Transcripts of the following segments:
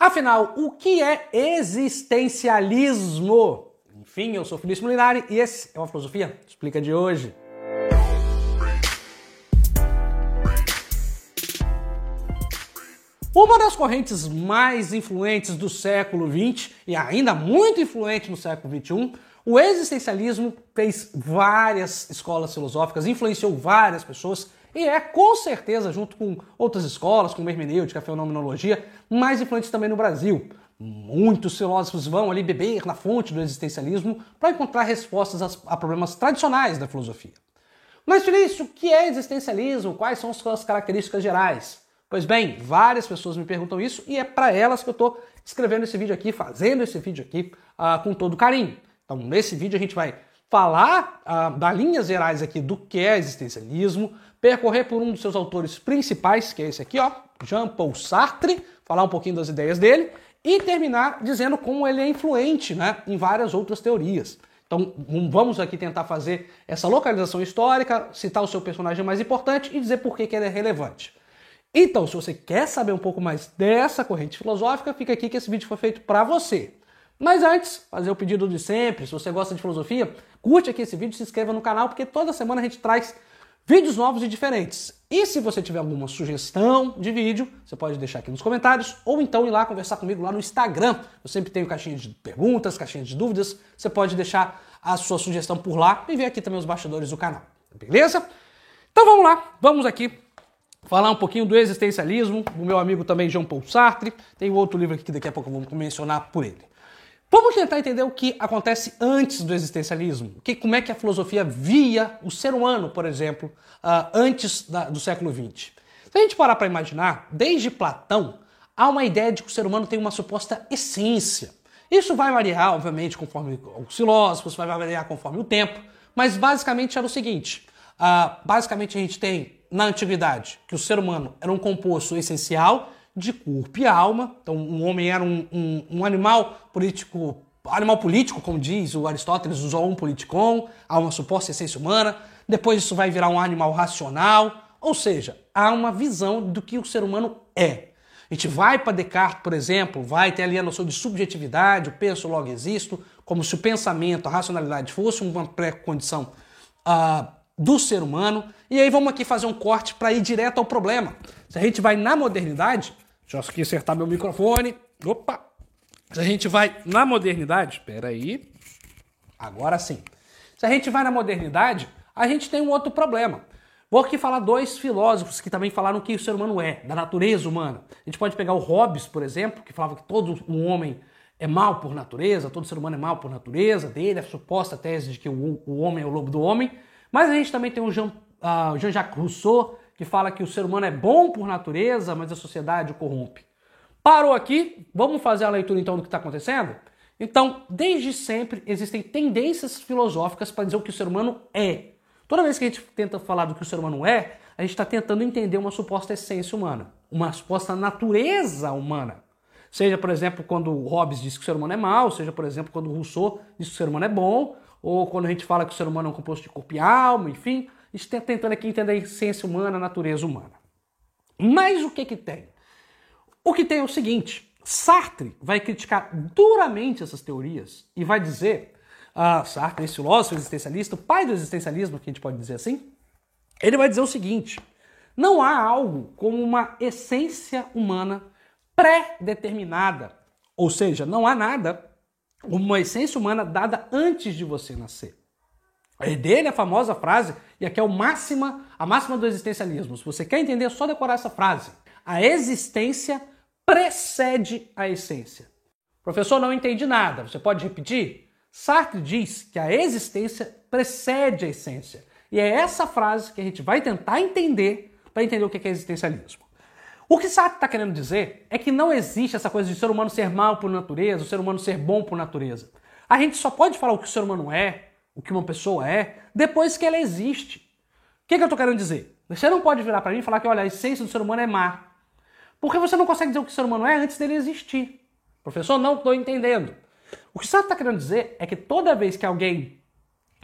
Afinal, o que é existencialismo? Enfim, eu sou Felipe Molinari e esse é uma filosofia explica de hoje. Uma das correntes mais influentes do século XX e ainda muito influente no século XXI, o existencialismo fez várias escolas filosóficas, influenciou várias pessoas e é, com certeza, junto com outras escolas, como hermenêutica, fenomenologia, mais influentes também no Brasil. Muitos filósofos vão ali beber na fonte do existencialismo para encontrar respostas a problemas tradicionais da filosofia. Mas, Felício, o que é existencialismo? Quais são suas características gerais? Pois bem, várias pessoas me perguntam isso e é para elas que eu estou escrevendo esse vídeo aqui, fazendo esse vídeo aqui uh, com todo carinho. Então, nesse vídeo a gente vai falar uh, das linhas gerais aqui do que é existencialismo, percorrer por um dos seus autores principais, que é esse aqui, ó, Jean-Paul Sartre, falar um pouquinho das ideias dele e terminar dizendo como ele é influente né, em várias outras teorias. Então vamos aqui tentar fazer essa localização histórica, citar o seu personagem mais importante e dizer por que, que ele é relevante. Então, se você quer saber um pouco mais dessa corrente filosófica, fica aqui que esse vídeo foi feito para você. Mas antes, fazer o pedido de sempre, se você gosta de filosofia, curte aqui esse vídeo, se inscreva no canal, porque toda semana a gente traz vídeos novos e diferentes. E se você tiver alguma sugestão de vídeo, você pode deixar aqui nos comentários ou então ir lá conversar comigo lá no Instagram. Eu sempre tenho caixinha de perguntas, caixinha de dúvidas. Você pode deixar a sua sugestão por lá e ver aqui também os bastidores do canal. Beleza? Então vamos lá, vamos aqui falar um pouquinho do existencialismo. O meu amigo também Jean Paul Sartre. Tem outro livro aqui que daqui a pouco eu vou mencionar por ele. Vamos tentar entender o que acontece antes do existencialismo. Que, como é que a filosofia via o ser humano, por exemplo, uh, antes da, do século XX. Se a gente parar para imaginar, desde Platão, há uma ideia de que o ser humano tem uma suposta essência. Isso vai variar, obviamente, conforme os filósofos, vai variar conforme o tempo, mas basicamente era o seguinte: uh, basicamente a gente tem na antiguidade que o ser humano era um composto essencial de corpo e alma. Então, o homem era um, um, um animal político, animal político, como diz o Aristóteles, usou um politikon, há uma suposta essência humana. Depois isso vai virar um animal racional, ou seja, há uma visão do que o ser humano é. A gente vai para Descartes, por exemplo, vai ter ali a noção de subjetividade, o penso logo existo, como se o pensamento, a racionalidade fosse uma pré-condição uh, do ser humano. E aí vamos aqui fazer um corte para ir direto ao problema. Se a gente vai na modernidade, deixa eu aqui acertar meu microfone. Opa! Se a gente vai na modernidade, espera aí. Agora sim. Se a gente vai na modernidade, a gente tem um outro problema. Vou aqui falar dois filósofos que também falaram que o ser humano é, da natureza humana. A gente pode pegar o Hobbes, por exemplo, que falava que todo o homem é mal por natureza, todo ser humano é mal por natureza, dele a suposta tese de que o, o homem é o lobo do homem. Mas a gente também tem o Jean uh, Jean-Jacques Rousseau, que fala que o ser humano é bom por natureza, mas a sociedade o corrompe. Parou aqui? Vamos fazer a leitura então do que está acontecendo? Então, desde sempre existem tendências filosóficas para dizer o que o ser humano é. Toda vez que a gente tenta falar do que o ser humano é, a gente está tentando entender uma suposta essência humana, uma suposta natureza humana. Seja, por exemplo, quando Hobbes diz que o ser humano é mau, seja, por exemplo, quando Rousseau diz que o ser humano é bom, ou quando a gente fala que o ser humano é um composto de corpo e alma, enfim está tentando aqui entender a essência humana, a natureza humana. Mas o que que tem? O que tem é o seguinte, Sartre vai criticar duramente essas teorias e vai dizer, uh, Sartre, esse filósofo existencialista, o pai do existencialismo, que a gente pode dizer assim, ele vai dizer o seguinte, não há algo como uma essência humana pré-determinada, ou seja, não há nada uma essência humana dada antes de você nascer. É dele a famosa frase, e aqui é o máxima, a máxima do existencialismo. Se você quer entender, é só decorar essa frase. A existência precede a essência. Professor, não entendi nada. Você pode repetir? Sartre diz que a existência precede a essência. E é essa frase que a gente vai tentar entender para entender o que é existencialismo. O que Sartre está querendo dizer é que não existe essa coisa de ser humano ser mal por natureza, o ser humano ser bom por natureza. A gente só pode falar o que o ser humano é, o que uma pessoa é, depois que ela existe. O que, que eu estou querendo dizer? Você não pode virar para mim e falar que, olha, a essência do ser humano é má. Porque você não consegue dizer o que o ser humano é antes dele existir. Professor, não estou entendendo. O que você está querendo dizer é que toda vez que alguém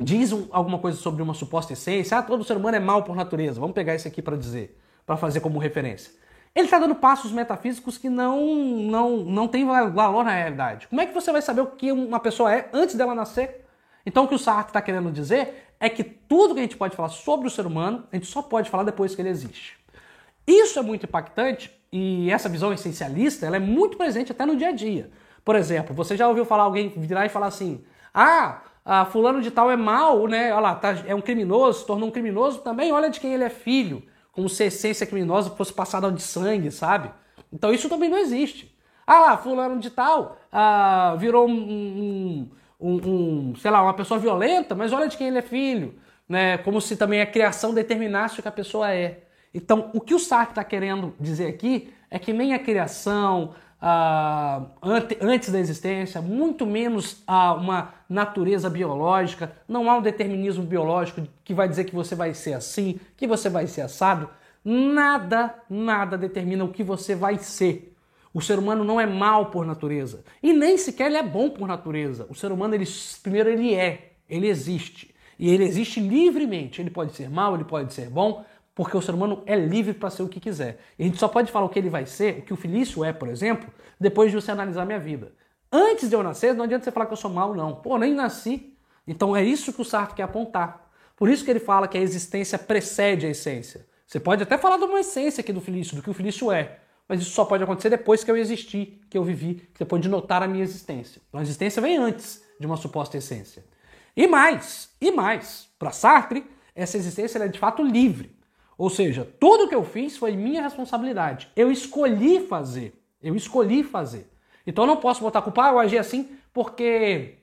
diz alguma coisa sobre uma suposta essência, ah, todo ser humano é mal por natureza, vamos pegar isso aqui para dizer, para fazer como referência. Ele está dando passos metafísicos que não, não, não tem valor na realidade. Como é que você vai saber o que uma pessoa é antes dela nascer? Então o que o Sartre está querendo dizer é que tudo que a gente pode falar sobre o ser humano, a gente só pode falar depois que ele existe. Isso é muito impactante e essa visão essencialista ela é muito presente até no dia a dia. Por exemplo, você já ouviu falar alguém virar e falar assim: ah, fulano de tal é mal, né? Olha lá, tá, é um criminoso, se tornou um criminoso também, olha de quem ele é filho, como se a essência criminosa fosse passada de sangue, sabe? Então isso também não existe. Ah lá, fulano de tal ah, virou um, um, um, sei lá, uma pessoa violenta, mas olha de quem ele é filho, né? Como se também a criação determinasse o que a pessoa é. Então, o que o Sartre está querendo dizer aqui é que nem a criação, ah, antes da existência, muito menos ah, uma natureza biológica, não há um determinismo biológico que vai dizer que você vai ser assim, que você vai ser assado. Nada, nada determina o que você vai ser. O ser humano não é mal por natureza e nem sequer ele é bom por natureza. O ser humano, ele, primeiro, ele é, ele existe. E ele existe livremente. Ele pode ser mal, ele pode ser bom, porque o ser humano é livre para ser o que quiser. E a gente só pode falar o que ele vai ser, o que o Felício é, por exemplo, depois de você analisar minha vida. Antes de eu nascer, não adianta você falar que eu sou mal, não. Pô, nem nasci. Então é isso que o Sartre quer apontar. Por isso que ele fala que a existência precede a essência. Você pode até falar de uma essência aqui do Felício, do que o Felício é, mas isso só pode acontecer depois que eu existi, que eu vivi, depois de notar a minha existência. Então a existência vem antes de uma suposta essência. E mais, e mais, para Sartre, essa existência é de fato livre. Ou seja, tudo que eu fiz foi minha responsabilidade. Eu escolhi fazer. Eu escolhi fazer. Então eu não posso botar culpa, ah, eu agi assim porque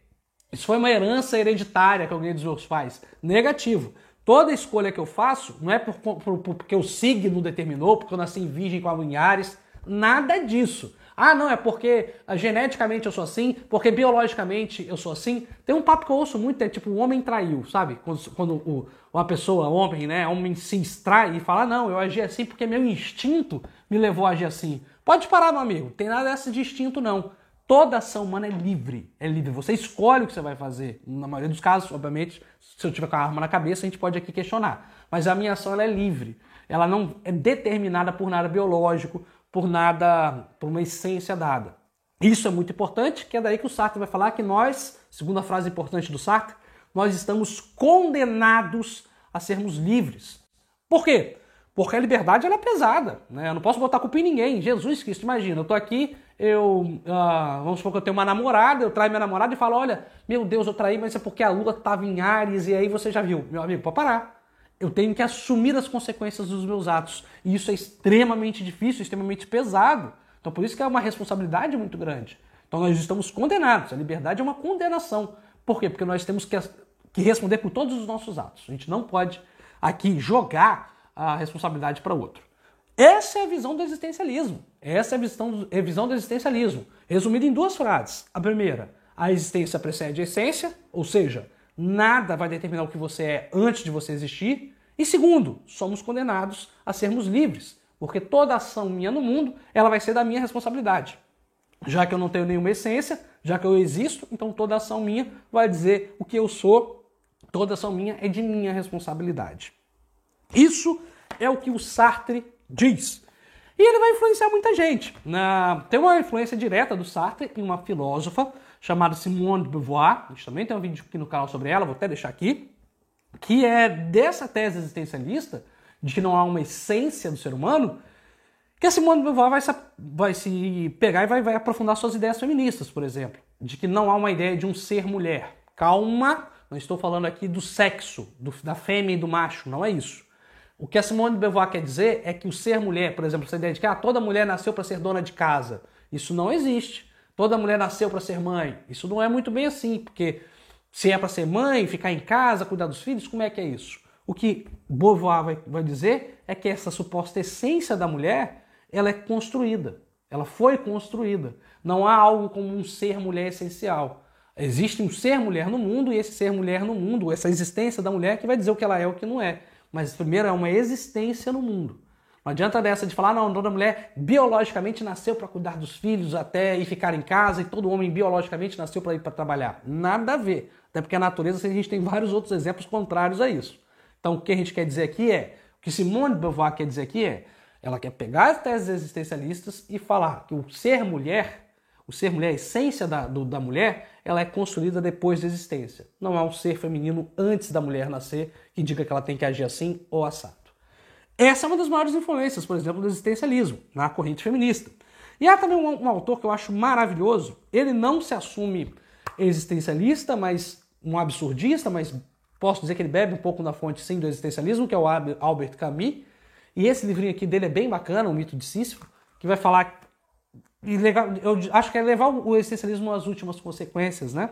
isso foi uma herança hereditária que alguém dos meus pais. Negativo. Toda escolha que eu faço não é por, por, por, porque o signo determinou, porque eu nasci em virgem com a Ares, nada disso. Ah, não, é porque ah, geneticamente eu sou assim, porque biologicamente eu sou assim. Tem um papo que eu ouço muito, é tipo, o homem traiu, sabe? Quando, quando o, uma pessoa, homem, né, homem se extrai e fala, não, eu agi assim porque meu instinto me levou a agir assim. Pode parar, meu amigo, tem nada dessa de instinto, não. Toda ação humana é livre, é livre. Você escolhe o que você vai fazer. Na maioria dos casos, obviamente, se eu tiver com a arma na cabeça, a gente pode aqui questionar. Mas a minha ação é livre. Ela não é determinada por nada biológico, por nada, por uma essência dada. Isso é muito importante, que é daí que o Sartre vai falar que nós, segunda frase importante do Sartre, nós estamos condenados a sermos livres. Por quê? Porque a liberdade é pesada, né? Eu não posso botar culpa em ninguém. Jesus Cristo, imagina, eu tô aqui, eu, uh, vamos supor que eu tenho uma namorada, eu traio minha namorada e falo, olha, meu Deus, eu traí, mas é porque a lua estava em Ares e aí você já viu. Meu amigo, pode parar eu tenho que assumir as consequências dos meus atos. E isso é extremamente difícil, extremamente pesado. Então por isso que é uma responsabilidade muito grande. Então nós estamos condenados. A liberdade é uma condenação. Por quê? Porque nós temos que, que responder por todos os nossos atos. A gente não pode aqui jogar a responsabilidade para outro. Essa é a visão do existencialismo. Essa é a visão, é a visão do existencialismo. Resumida em duas frases. A primeira, a existência precede a essência, ou seja, nada vai determinar o que você é antes de você existir. E segundo, somos condenados a sermos livres, porque toda ação minha no mundo, ela vai ser da minha responsabilidade. Já que eu não tenho nenhuma essência, já que eu existo, então toda ação minha vai dizer o que eu sou, toda ação minha é de minha responsabilidade. Isso é o que o Sartre diz. E ele vai influenciar muita gente. Tem uma influência direta do Sartre em uma filósofa chamada Simone de Beauvoir. A gente também tem um vídeo aqui no canal sobre ela, vou até deixar aqui que é dessa tese existencialista, de que não há uma essência do ser humano, que a Simone de Beauvoir vai se, vai se pegar e vai, vai aprofundar suas ideias feministas, por exemplo, de que não há uma ideia de um ser mulher. Calma, não estou falando aqui do sexo, do, da fêmea e do macho, não é isso. O que a Simone de Beauvoir quer dizer é que o ser mulher, por exemplo, essa ideia de que ah, toda mulher nasceu para ser dona de casa, isso não existe. Toda mulher nasceu para ser mãe. Isso não é muito bem assim, porque se é para ser mãe, ficar em casa, cuidar dos filhos, como é que é isso? O que Beauvoir vai, vai dizer é que essa suposta essência da mulher, ela é construída. Ela foi construída. Não há algo como um ser mulher essencial. Existe um ser mulher no mundo e esse ser mulher no mundo, essa existência da mulher que vai dizer o que ela é e o que não é. Mas primeiro é uma existência no mundo. Não adianta dessa de falar, não, toda mulher biologicamente nasceu para cuidar dos filhos até e ficar em casa e todo homem biologicamente nasceu para ir para trabalhar. Nada a ver. Até porque a natureza, a gente tem vários outros exemplos contrários a isso. Então, o que a gente quer dizer aqui é, o que Simone de Beauvoir quer dizer aqui é, Ela quer pegar as teses existencialistas e falar que o ser mulher, o ser mulher, a essência da, do, da mulher, ela é construída depois da existência. Não há um ser feminino antes da mulher nascer que diga que ela tem que agir assim ou assado. Essa é uma das maiores influências, por exemplo, do existencialismo, na corrente feminista. E há também um, um autor que eu acho maravilhoso, ele não se assume existencialista, mas um absurdista, mas posso dizer que ele bebe um pouco na fonte sim do existencialismo, que é o Albert Camus. E esse livrinho aqui dele é bem bacana, o mito de Sísifo, que vai falar eu acho que é levar o existencialismo às últimas consequências, né?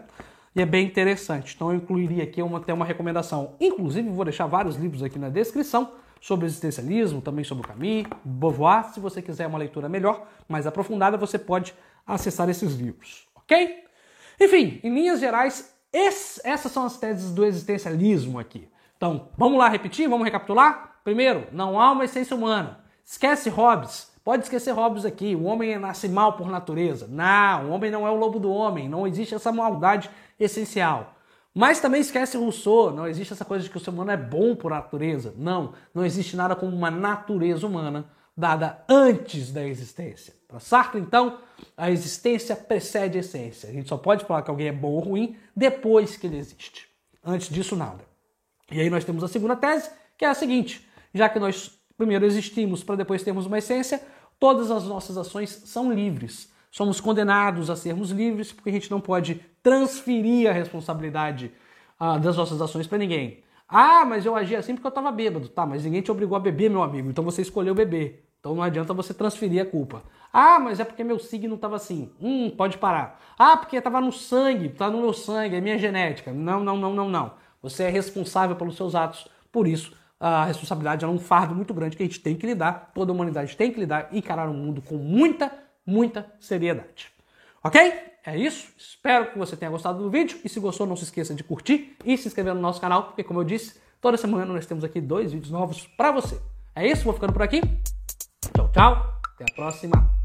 E é bem interessante. Então eu incluiria aqui uma, até uma recomendação. Inclusive, vou deixar vários livros aqui na descrição sobre existencialismo, também sobre o Camus, Beauvoir. Se você quiser uma leitura melhor, mais aprofundada, você pode acessar esses livros, ok? Enfim, em linhas gerais, esse, essas são as teses do existencialismo aqui. Então, vamos lá repetir, vamos recapitular? Primeiro, não há uma essência humana. Esquece Hobbes. Pode esquecer Hobbes aqui. O homem nasce mal por natureza. Não, o homem não é o lobo do homem. Não existe essa maldade essencial. Mas também esquece Rousseau, não existe essa coisa de que o ser humano é bom por natureza. Não, não existe nada como uma natureza humana dada antes da existência. Para Sartre, então, a existência precede a essência. A gente só pode falar que alguém é bom ou ruim depois que ele existe. Antes disso, nada. E aí nós temos a segunda tese, que é a seguinte: já que nós primeiro existimos para depois termos uma essência, todas as nossas ações são livres. Somos condenados a sermos livres porque a gente não pode transferir a responsabilidade ah, das nossas ações para ninguém. Ah, mas eu agi assim porque eu estava bêbado. Tá, mas ninguém te obrigou a beber, meu amigo. Então você escolheu beber. Então não adianta você transferir a culpa. Ah, mas é porque meu signo estava assim. Hum, pode parar. Ah, porque estava no sangue, está no meu sangue, é minha genética. Não, não, não, não, não. Você é responsável pelos seus atos. Por isso, a responsabilidade é um fardo muito grande que a gente tem que lidar, toda a humanidade tem que lidar e encarar o mundo com muita, muita seriedade. Ok? É isso. Espero que você tenha gostado do vídeo. E se gostou, não se esqueça de curtir e se inscrever no nosso canal, porque como eu disse, toda semana nós temos aqui dois vídeos novos para você. É isso, vou ficando por aqui. Tchau, tchau. Até a próxima.